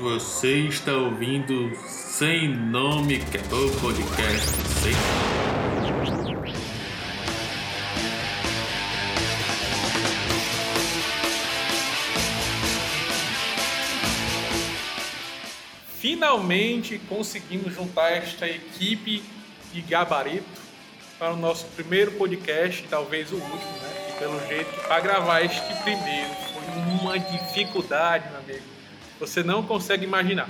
Você está ouvindo Sem Nome, que é o podcast sem Finalmente conseguimos juntar esta equipe de gabarito para o nosso primeiro podcast, talvez o último, né? E pelo jeito, para gravar este primeiro foi uma dificuldade, meu amigo. Você não consegue imaginar.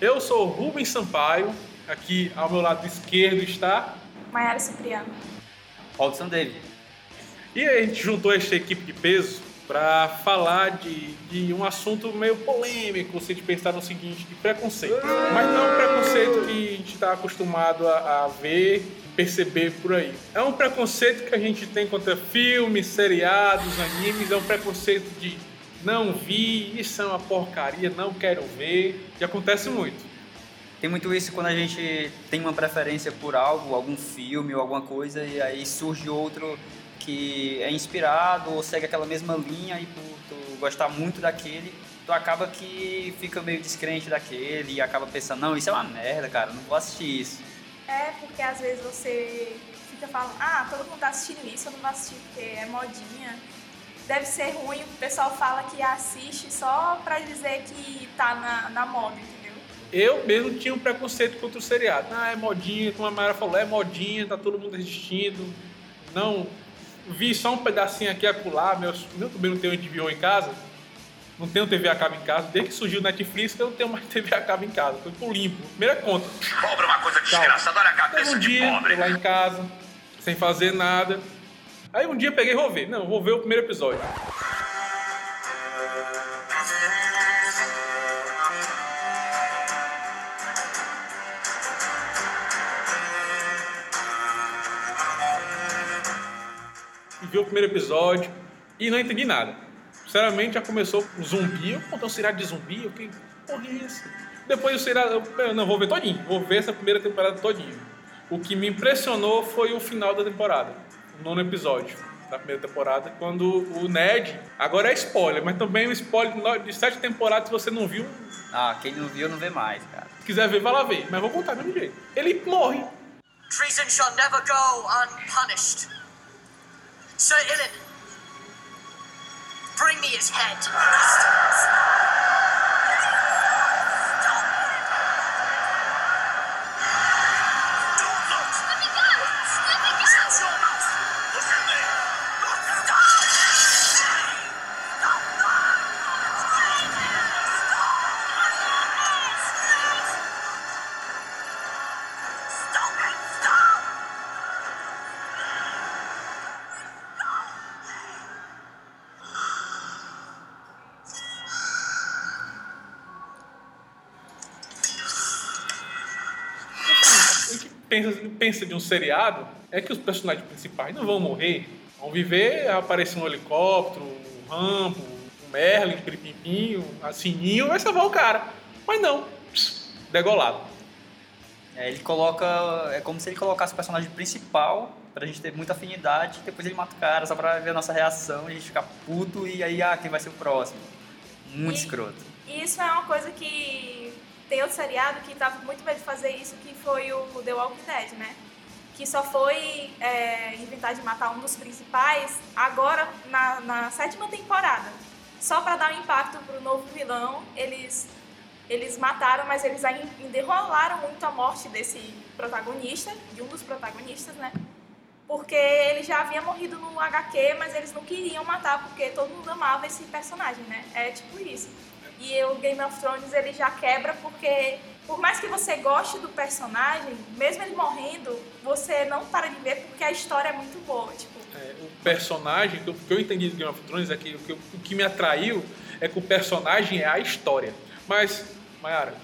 Eu sou Rubens Sampaio, aqui ao meu lado esquerdo está. Maiara Cipriano. Robson David. E a gente juntou esta equipe de peso para falar de, de um assunto meio polêmico, se a gente pensar no seguinte, de preconceito. Mas não um preconceito que a gente está acostumado a, a ver, perceber por aí. É um preconceito que a gente tem contra filmes, seriados, animes, é um preconceito de não vi, isso é uma porcaria, não quero ver, e acontece muito. Tem muito isso quando a gente tem uma preferência por algo, algum filme ou alguma coisa, e aí surge outro que é inspirado ou segue aquela mesma linha e por tu gostar muito daquele, tu acaba que fica meio descrente daquele e acaba pensando, não, isso é uma merda, cara, não vou assistir isso. É, porque às vezes você fica falando, ah, todo mundo tá assistindo isso, eu não vou assistir porque é modinha. Deve ser ruim, o pessoal fala que assiste só pra dizer que tá na, na moda, entendeu? Eu mesmo tinha um preconceito contra o seriado. Ah, é modinha, como a Mara falou, é modinha, tá todo mundo assistindo. Não, vi só um pedacinho aqui acolá, meu, meu também não tenho HBO em casa. Não tenho TV a cabo em casa. Desde que surgiu o Netflix, eu não tenho mais TV a cabo em casa. Foi por limpo. Primeira conta. Pobre é uma coisa desgraçada, olha a cabeça um de dia, pobre. tô lá em casa, sem fazer nada. Aí um dia peguei e vou ver. Não, vou ver o primeiro episódio. Vi o primeiro episódio e não entendi nada. Sinceramente, já começou com zumbi. Eu contei um seriado de zumbi. Eu fiquei, porra, é isso? Depois o seriado, eu, eu não, vou ver todinho. Vou ver essa primeira temporada todinho. O que me impressionou foi o final da temporada. Nono episódio da primeira temporada. Quando o Ned, agora é spoiler, mas também um spoiler de sete temporadas se você não viu. Ah, quem não viu não vê mais, cara. Se quiser ver, vai lá ver. Mas vou contar do mesmo jeito. Ele morre. Treason shall never go unpunished. Sir Ilin, bring me his head. Pensa, pensa de um seriado é que os personagens principais não vão morrer. Vão viver, aparecer um helicóptero, um Rambo, um Merlin, um Peripimpinho, um Sininho, vai salvar o cara. Mas não, pss, degolado. É, ele coloca. É como se ele colocasse o personagem principal pra gente ter muita afinidade, depois ele mata o cara só pra ver a nossa reação e a gente ficar puto e aí, ah, quem vai ser o próximo? Muito E- escroto. E isso é uma coisa que tem outro seriado que tava muito medo de fazer isso, que foi o The Walking Dead, né? Que só foi é, inventar de matar um dos principais agora na, na sétima temporada. Só pra dar um impacto pro novo vilão, eles, eles mataram, mas eles ainda enrolaram muito a morte desse protagonista, de um dos protagonistas, né? Porque ele já havia morrido no HQ, mas eles não queriam matar porque todo mundo amava esse personagem, né? É tipo isso. E o Game of Thrones ele já quebra porque, por mais que você goste do personagem, mesmo ele morrendo, você não para de ver porque a história é muito boa. Tipo, É, o personagem, eu, que eu entendi do Game of Thrones é que o, que o que me atraiu é que o personagem é a história. Mas, Mayara,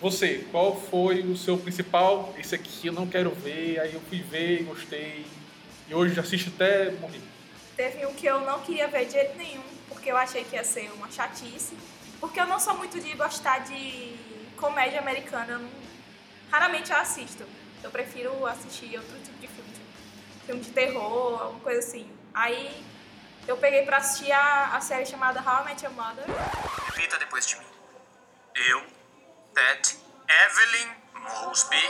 você, qual foi o seu principal? Esse aqui eu não quero ver, aí eu fui ver e gostei. E hoje assisto até morrer. teve um que eu não queria ver de jeito nenhum, porque eu achei que ia ser uma chatice. Porque eu não sou muito de gostar de comédia americana. não- raramente eu assisto. Eu prefiro assistir outro tipo de filme, tipo, filme de terror, alguma coisa assim. Aí eu peguei pra assistir a, a série chamada How I Met Your Mother. Repita depois de mim. Eu, Ted, Evelyn Mosby.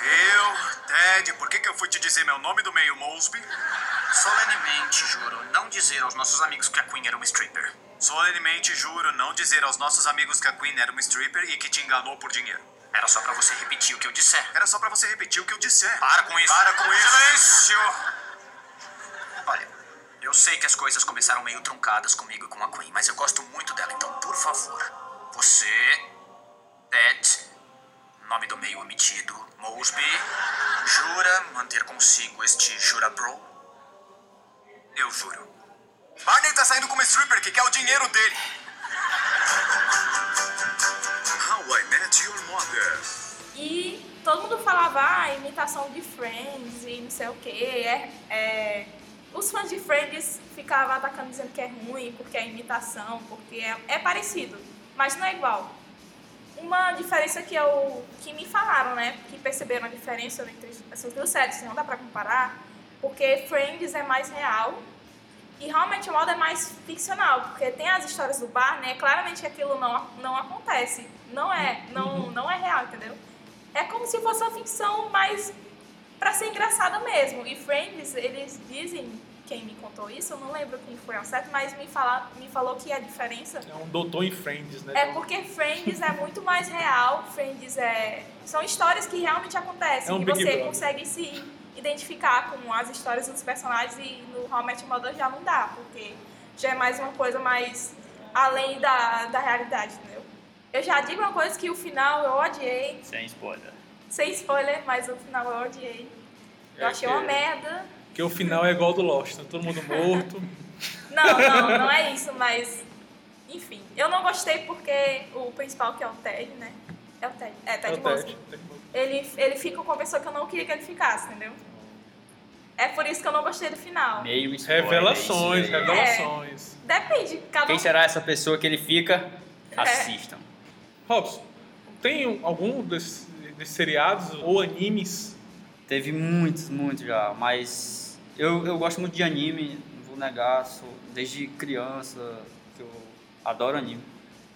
Eu, Ted, por que, que eu fui te dizer meu nome do meio, Mosby? Solenemente juro não dizer aos nossos amigos que a Queen era uma stripper. Solenemente juro não dizer aos nossos amigos que a Queen era uma stripper e que te enganou por dinheiro. Era só pra você repetir o que eu disser. Era só pra você repetir o que eu disser. Para com isso. Para com isso. Silêncio! Olha, eu sei que as coisas começaram meio truncadas comigo e com a Queen, mas eu gosto muito dela, então, por favor, você, Ted, nome do meio omitido, Mosby, jura manter consigo este jura bro? Eu juro. Barney tá saindo com uma stripper que quer o dinheiro dele. How I Met Your Mother. E todo mundo falava, ah, imitação de Friends e não sei o quê. É, é... Os fãs de Friends ficavam atacando dizendo que é ruim, porque é imitação, porque é, é parecido, mas não é igual. Uma diferença que eu que me falaram, né, que perceberam a diferença entre essas duas séries, não dá pra comparar, porque Friends é mais real e realmente o modo é mais ficcional, porque tem as histórias do bar, né? Claramente que aquilo não, não acontece. Não é, não, não é real, entendeu? É como se fosse uma ficção mais pra ser engraçada mesmo. E Friends, eles dizem, quem me contou isso, eu não lembro quem foi ao certo, mas me, fala, me falou que a diferença É um doutor em Friends, né? é porque Friends é muito mais real. Friends é. São histórias que realmente acontecem. É um e Big você Brother. consegue se identificar com as histórias dos personagens e no How I Met Your Mother já não dá, porque já é mais uma coisa mais além da, da realidade, entendeu? Eu já digo uma coisa que o final eu odiei, Sem spoiler. sem spoiler, mas o final eu odiei. Eu É achei que- uma merda. Porque o final é igual ao do Lost, tá todo mundo morto. Não, não, não é isso, mas. Enfim, eu não gostei porque o principal, que é o Ted, né? É o Ted. É, É Ted o Mosby. Ted. Ele, ele fica com uma pessoa que eu não queria que ele ficasse, entendeu? É por isso que eu não gostei do final. Meio spoiler. Revelações, isso revelações. Depende, cada Quem um. será essa pessoa que ele fica? Assistam. Robson, tem um- algum desses, desses seriados ou animes? Teve muitos, muitos já, mas eu, eu gosto muito de anime, não vou negar, sou, desde criança que eu adoro anime.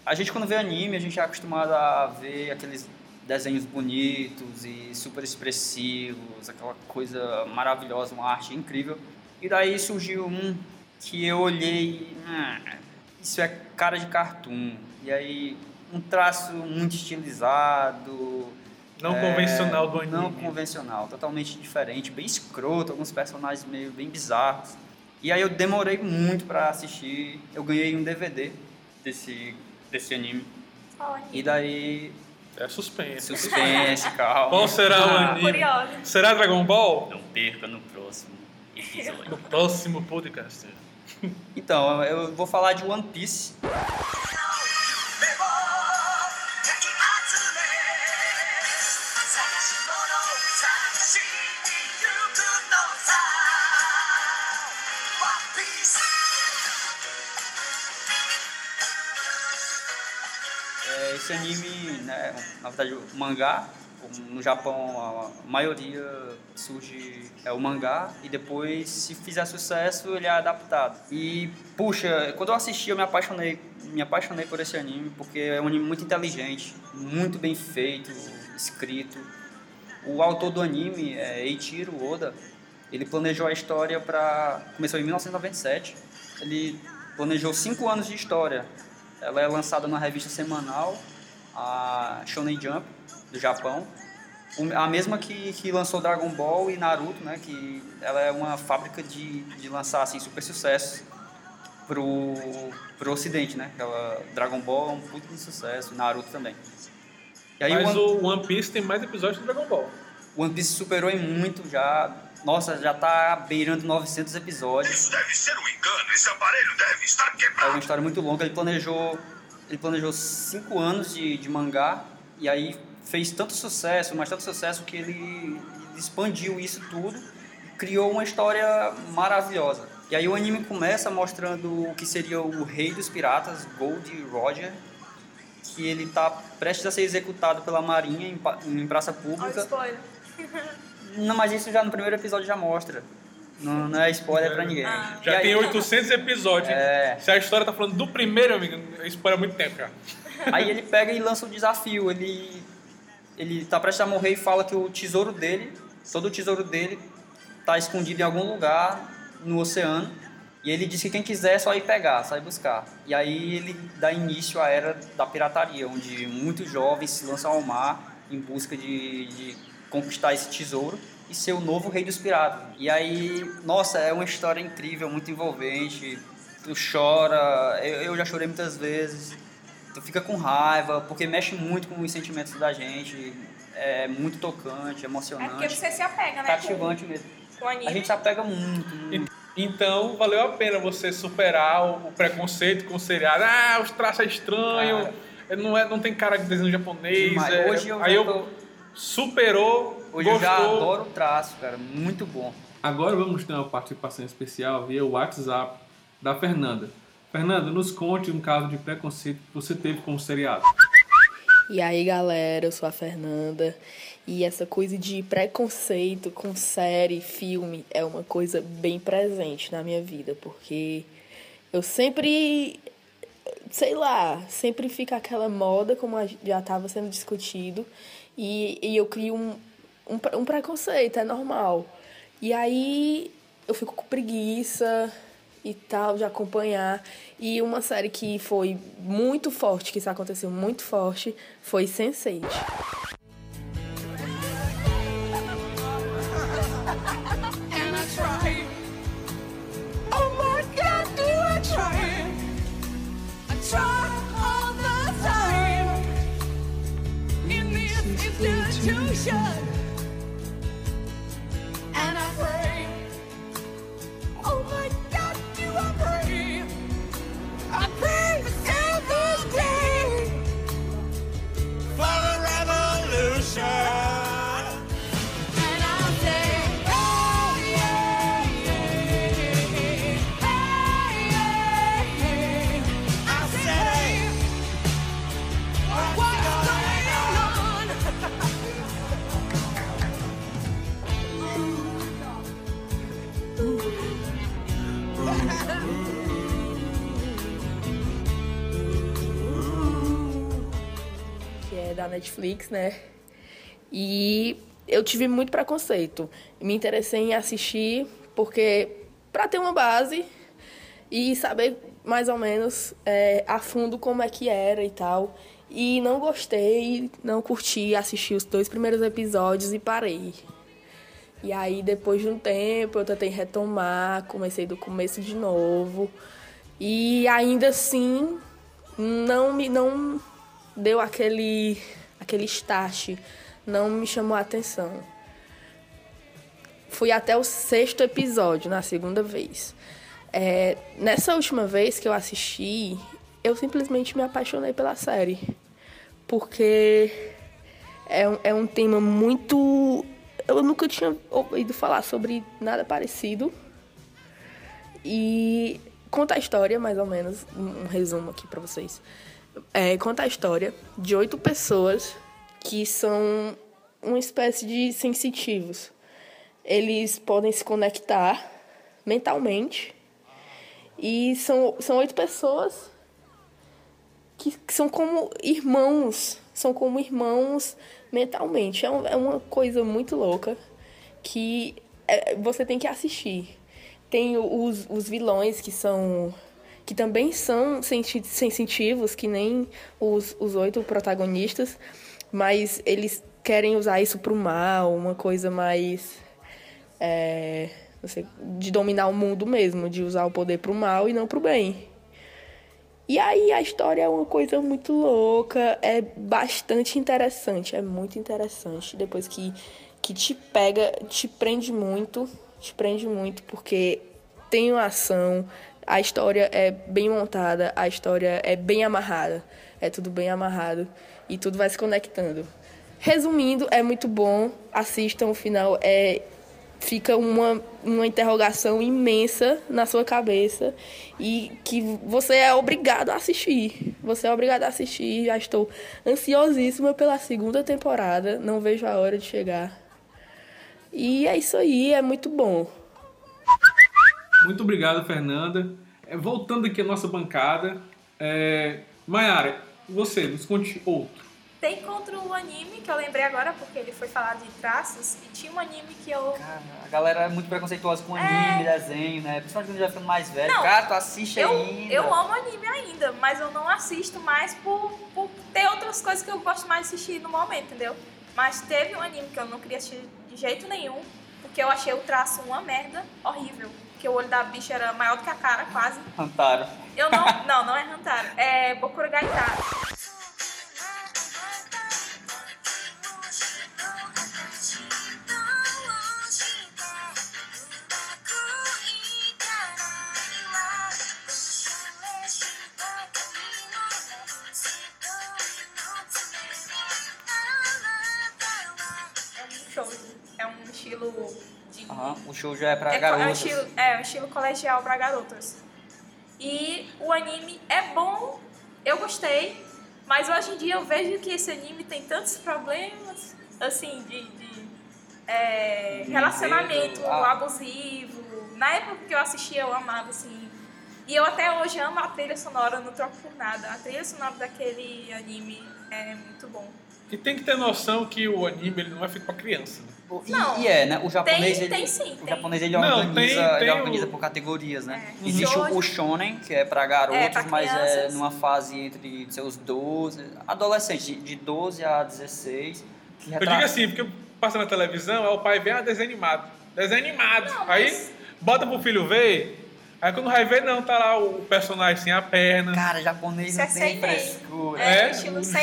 A gente quando vê anime, a gente é acostumado a ver aqueles desenhos bonitos e super expressivos, aquela coisa maravilhosa, uma arte incrível. E daí surgiu um que eu olhei, e, "Hum, isso é cara de cartoon. E aí um traço muito estilizado, Não é, convencional do anime. Não convencional, totalmente diferente, bem escroto, alguns personagens meio bem bizarros. E aí eu demorei muito pra assistir. Eu ganhei um DVD desse, desse anime. Qual anime? E daí, É suspense. suspense, calma. Qual será o Ah, anime? curiosa. Será Dragon Ball? Não perca no próximo episódio. No próximo podcast. Então, eu vou falar de One Piece. Esse anime, né, na verdade, o mangá, no Japão a maioria surge é o mangá e depois, se fizer sucesso, ele é adaptado. E, puxa, quando eu assisti, eu me apaixonei, me apaixonei por esse anime, porque é um anime muito inteligente, muito bem feito, escrito. O autor do anime é Eiichiro Oda. Ele planejou a história para começou em 1997. Ele planejou cinco anos de história. Ela é lançada na revista semanal, a Shonen Jump do Japão. O- A mesma que, que lançou Dragon Ball e Naruto, né? Que ela é uma fábrica de, de lançar assim super sucessos pro pro Ocidente, né? Aquela Dragon Ball é um puto de sucesso, Naruto também. E aí Mas o One- o One Piece tem mais episódios que Dragon Ball. One Piece superou em muito já. Nossa, já tá beirando 900 episódios. Isso deve ser um engano. Esse aparelho deve estar É quebrado. uma história muito longa. Ele planejou, ele planejou cinco anos de, de mangá e aí fez tanto sucesso, mas tanto sucesso que ele expandiu isso tudo e criou uma história maravilhosa. E aí o anime começa mostrando o que seria o rei dos piratas, Gold Roger, que ele tá prestes a ser executado pela marinha em, praça pública. spoiler. Não, mas isso já no primeiro episódio já mostra. Não, não é spoiler pra ninguém. Ah. Já aí- tem 800 episódios. É. Se a história tá falando do primeiro, amigo, spoiler há muito tempo já. Aí ele pega e lança o desafio. Ele, ele tá prestes a morrer e fala que o tesouro dele, todo o tesouro dele, tá escondido em algum lugar no oceano. E ele diz que quem quiser é só ir pegar, só ir buscar. E aí ele dá início à era da pirataria, onde muitos jovens se lançam ao mar em busca de, de conquistar esse tesouro e ser o novo rei dos piratas. E aí, nossa, é uma história incrível, muito envolvente. Tu chora, eu, eu já chorei muitas vezes. Tu fica com raiva, porque mexe muito com os sentimentos da gente. É muito tocante, É emocionante. porque você se apega, né? cativante mesmo. Com, com o anime. A gente se apega muito. muito. Então, valeu a pena você superar o, preconceito com o seriado. Ah, os traços é estranho, não, é, não tem cara de desenho japonês. É- Hoje eu aí eu tô- superou, Hoje gostou. eu já adoro o traço, cara. Muito bom. Agora vamos ter uma participação especial via WhatsApp da Fernanda. Fernanda, nos conte um caso de preconceito que você teve com o seriado. E aí, galera, eu sou a Fernanda. E essa coisa de preconceito com série, filme, é uma coisa bem presente na minha vida, porque eu sempre, sei lá, sempre fica aquela moda, como já estava sendo discutido, e, e eu crio um, um, um preconceito, é normal. E aí eu fico com preguiça e tal de acompanhar. E uma série que foi muito forte, que isso aconteceu muito forte, foi Sense8. constitution. É da Netflix, né? E eu tive muito preconceito. Me interessei em assistir porque para ter uma base e saber mais ou menos é, a fundo como é que era e tal. E não gostei, não curti, assisti os dois primeiros episódios e parei. E aí, depois de um tempo, eu tentei retomar, comecei do começo de novo. E ainda assim, não me não deu aquele aquele start, não me chamou a atenção. Fui até o sexto episódio na segunda vez. É, nessa última vez que eu assisti, eu simplesmente me apaixonei pela série. Porque é um, é um tema muito. Eu nunca tinha ouvido falar sobre nada parecido. E conta a história, mais ou menos, um um resumo aqui pra vocês. É, conta a história de oito pessoas que são uma espécie de sensitivos. Eles podem se conectar mentalmente e são, são oito pessoas que, que são como irmãos, são como irmãos mentalmente. É, um- é uma coisa muito louca que é, você tem que assistir. Tem os, os vilões que são que também são sensitivos, que nem os, os oito protagonistas, mas eles querem usar isso pro mal, uma coisa mais é, sei, de dominar o mundo mesmo, de usar o poder pro mal e não pro bem. E aí a história é uma coisa muito louca, é bastante interessante, é muito interessante. Depois que, que te pega, te prende muito, te prende muito, porque tem uma ação, a história é bem montada, a história é bem amarrada, é tudo bem amarrado e tudo vai se conectando. Resumindo, é muito bom, assistam o final, é fica uma, uma interrogação imensa na sua cabeça e que você é obrigado a assistir. Você é obrigado a assistir. Já estou ansiosíssima pela segunda temporada. Não vejo a hora de chegar. E é isso aí, é muito bom. Muito obrigado, Fernanda. É, voltando aqui à nossa bancada, é, Mayara, você, nos conte outro. Tem contra o anime, que eu lembrei agora porque ele foi falar de traços, e tinha um anime que eu. Cara, a galera é muito preconceituosa com anime, desenho, né? Principalmente quando já ficando mais velho. É. Não, Cara, tu assiste Eu, ainda. eu amo anime ainda, mas eu não assisto mais por, por ter outras coisas que eu gosto mais de assistir no momento, entendeu? Mas teve um anime que eu não queria assistir de jeito nenhum, porque eu achei o traço uma merda horrível. Porque o olho da bicha era maior do que a cara, quase. Hantaro. Eu não. não, não é Hantaro. É Bokuro Gaitara. Show já é pra É, co- é, um garotas. estilo, é um estilo colegial pra garotas. E o anime é bom, eu gostei, mas hoje em dia eu vejo que esse anime tem tantos problemas, assim, de, de, é, De relacionamento enredo, ah. abusivo. Na época que eu assistia, eu amava, assim. E eu até hoje amo a trilha sonora, não troco por nada. A trilha sonora daquele anime é muito bom. E tem que ter noção que o anime ele não é feito pra criança. Né? E, Não. e é, né? O japonês, Tem- ele, tem sim, o tem. japonês ele Não, organiza, tem- tem ele o- organiza por categorias, né? É. Existe o, Shoujo. o shonen, que é pra garotos, É, pra mas é numa fase entre seus 12, adolescentes, de- de 12 a 16. Que Eu retrata- digo assim, porque passa na televisão, aí o pai vê, ah, desenho animado. Desenho animado. Não, Aí mas- bota pro filho ver, aí quando vai ver, não, tá lá o personagem sem a perna. Cara, japonês Isso não é tem frescura. É, É,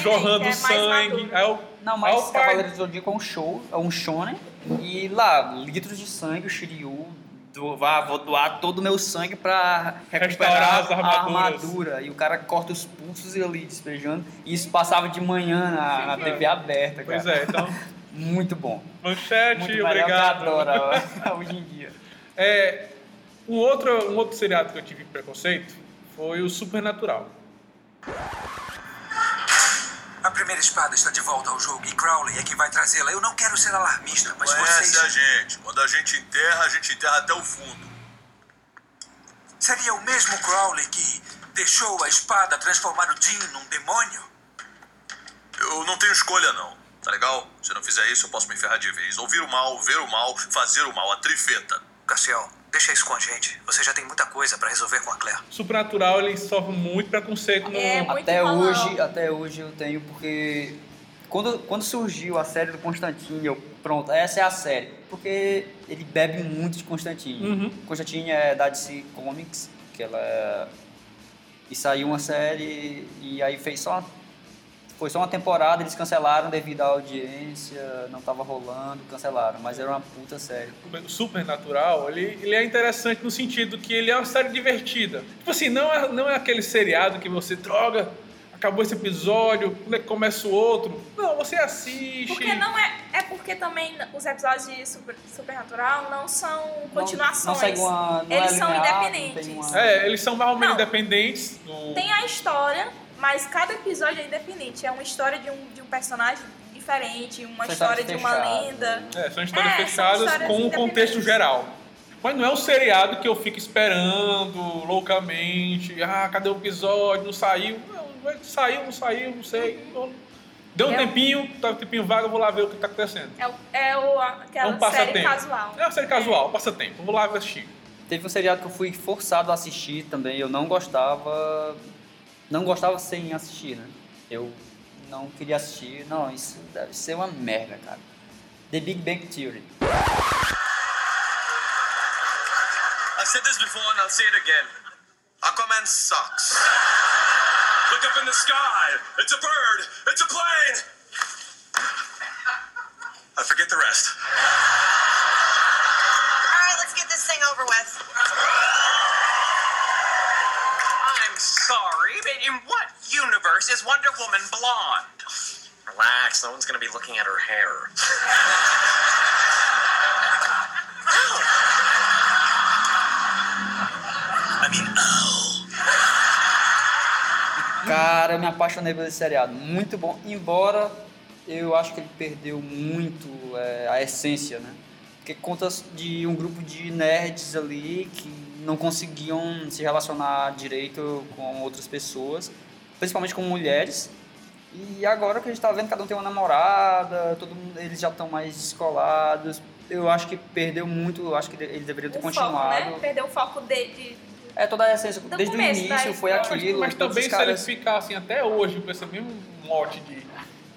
jorrando é sangue. Aí o, Não, mas o. Cavaleiro do Zodíaco é um show, é um shonen, e lá, litros de sangue, o Shiryu, do, vá, vou doar todo o meu sangue pra recuperar as a armadura. E o cara corta os pulsos ali, despejando, e isso passava de manhã na, na TV aberta, cara. Pois é, então, Muito bom. manchete, Muito obrigado. adora hoje em dia. É, um, outro, um outro seriado que eu tive preconceito foi o Supernatural. A primeira espada está de volta ao jogo e Crowley é quem vai trazê-la. Eu não quero ser alarmista, mas Conhece vocês... a gente. Quando a gente enterra, a gente enterra até o fundo. Seria o mesmo Crowley que deixou a espada transformar o Jim num demônio? Eu não tenho escolha, não. Tá legal? Se eu não fizer isso, eu posso me ferrar de vez. Ouvir o mal, ver o mal, fazer o mal. A trifeta. Cassiel, deixa isso com a gente. Você já tem muita coisa pra resolver com a Claire. Supernatural, ele sofre muito preconceito no... É, muito Até hoje, até hoje eu tenho, porque quando, quando surgiu a série do Constantine, eu, pronto, essa é a série. Porque ele bebe muito de Constantine. Uhum. Constantine é da DC Comics, que ela é... E saiu uma série e aí fez só uma- foi só uma temporada, eles cancelaram devido à audiência, não tava rolando, cancelaram, mas era uma puta série. o Supernatural, ele, ele é interessante no sentido que ele é uma série divertida. Tipo assim, não é, não é aquele seriado que você, droga, acabou esse episódio, quando é que começa o outro. Não, você assiste. Porque não é. É porque também os episódios de Super, Supernatural não são continuações. Não, não segue uma, não é Eles são linear, independentes. uma- É, eles são mais ou menos Não. independentes. do- Tem a história, mas cada episódio é independente. É uma história de um, de um personagem diferente, uma São história de uma fechadas. lenda. É, são histórias É, são fechadas histórias com um contexto geral. Mas não é um seriado que eu fico esperando loucamente. Ah, cadê o episódio? Não saiu. Não, vai- saiu, não saiu, não sei. Não- Deu um É tempinho, tá um tempinho vago, eu vou lá ver o que tá acontecendo. É, o- é o, É aquela um série casual. É uma série casual, passatempo. Vou lá assistir. Teve um seriado que eu fui forçado a assistir também, eu não gostava. Não gostava sem assistir, né? Eu não queria assistir. Não, isso deve ser uma merda, cara. The Big Bang Theory. I said this before and I'll say it again. Aquaman sucks. Look up in the sky. It's a bird. It's a plane. I forget the rest. All right, let's get this thing over with. I'm sorry, but in what universe is Wonder Woman blonde? Relax, no one's gonna be looking at her hair. I mean, Cara, eu me apaixonei esse seriado. Muito bom. Embora eu acho que ele perdeu muito é, a essência, né? Porque conta de um grupo de nerds ali que não conseguiam se relacionar direito com outras pessoas. principalmente com mulheres. E agora que a gente tá vendo, cada um tem uma namorada, todo mundo, eles já estão mais descolados. Eu acho que perdeu muito, eu acho que eles deveriam ter O foco, continuado. né? Perdeu o foco de, de- É, toda a essência, Do desde o começo início foi história. aquilo. Mas também se eles caras... ficassem até hoje com esse mesmo mote de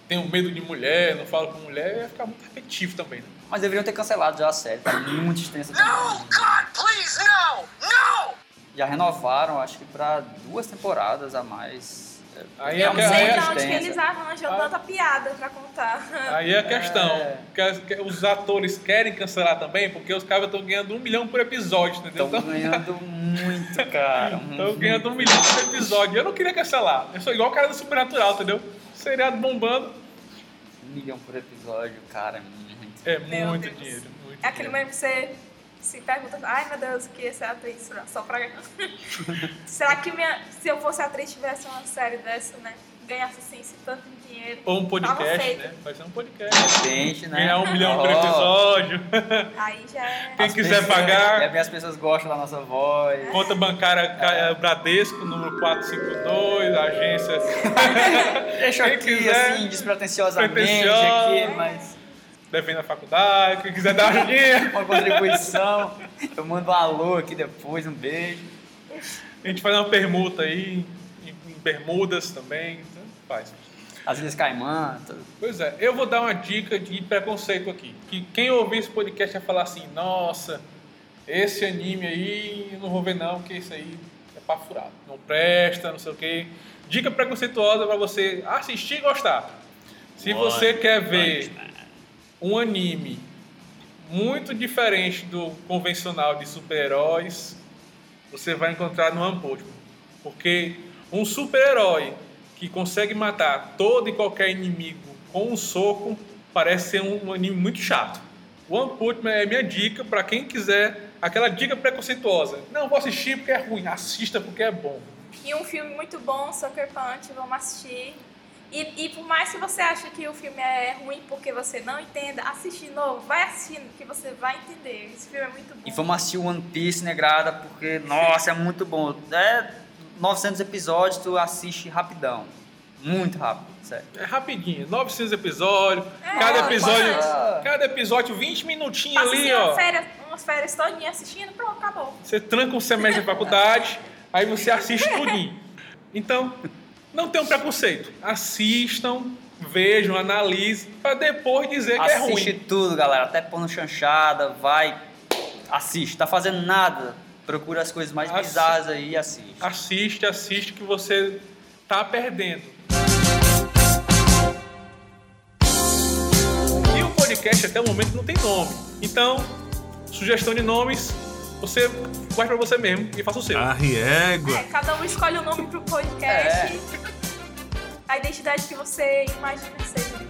tenho medo de mulher, não falo com mulher, ia ficar muito repetitivo também. Né? Mas deveriam ter cancelado já a série, tá muito extensa. No, God, please, no! No! Já renovaram, acho que pra duas temporadas a mais. Aí É é Eu que- não sei aí é de onde que eles arranjam tanta piada pra contar. Aí é a questão. É. Que que os atores querem cancelar também, porque os caras estão ganhando um milhão por episódio, entendeu? Estão Então- ganhando muito, cara. Estão ganhando um milhão por episódio. Eu não queria cancelar. Eu sou igual o cara do Supernatural, entendeu? Seriado bombando. Um milhão por episódio, cara, é muito. É Meu muito Deus. dinheiro. Muito É aquele dinheiro. que você se pergunta, ai meu Deus, o que essa atriz só pra ganhar. Será que minha, se eu fosse atriz tivesse uma série dessa, né? Ganhasse assim esse tanto de dinheiro. Ou um podcast, né? Vai ser um podcast. Gente, né? Ganhar um milhão por episódio. Aí já é. Quem as quiser pessoas- pagar. É as pessoas gostam da nossa voz. Conta bancária Ca- Bradesco, número 452, agência. Deixa Quem aqui, quiser, assim, despretensiosamente pretensiosa. aqui, mas Devendo a faculdade, quem quiser dar uma ajudinha. uma contribuição. Eu mando um alô aqui depois, um beijo. A gente faz uma permuta aí, em, em Bermudas também. Então faz. As Ilhas Caimã, tudo. Pois é, eu vou dar uma dica de preconceito aqui. Que quem ouvir esse podcast vai falar assim, nossa, esse anime aí eu não vou ver não, porque isso aí é pra furado. Não presta, não sei o quê. Dica preconceituosa pra você assistir e gostar. Se você quer ver um anime muito diferente do convencional de super-heróis, você vai encontrar no Man. Porque um super-herói que consegue matar todo e qualquer inimigo com um soco parece ser um anime muito chato. Punch Man é minha dica para quem quiser aquela dica preconceituosa. Não vou assistir porque é ruim, assista porque é bom. E um filme muito bom, Sucker Punch, vamos assistir. E, e por mais que você ache que o filme é ruim porque você não entenda, assiste de novo, vai assistindo que você vai entender. Esse filme é muito bom. E vamos assistir One Piece negrada, porque, nossa, é muito bom. É 900 episódios, tu assiste rapidão. Muito rápido, sério. É rapidinho, 900 episódios, É, cada episódio, ser. cada episódio 20 minutinhos Passa ali, assim, ó. uma férias, umas férias todinhas assistindo, pronto, acabou. Você tranca um semestre de faculdade, aí você assiste tudinho. Então, não tenham preconceito. Assistam, vejam, analisem, para depois dizer que é Assiste ruim. tudo, galera. Até pôr no chanchada, vai, assiste. Tá fazendo nada, procura as coisas mais Assi- bizarras aí e assiste. Assiste, assiste que você tá perdendo. E o podcast até o momento não tem nome. Então, sugestão de nomes, você guarde pra você mesmo e faça o seu. Ah. É, cada um escolhe o nome pro podcast. É. A identidade que você imagina que seja.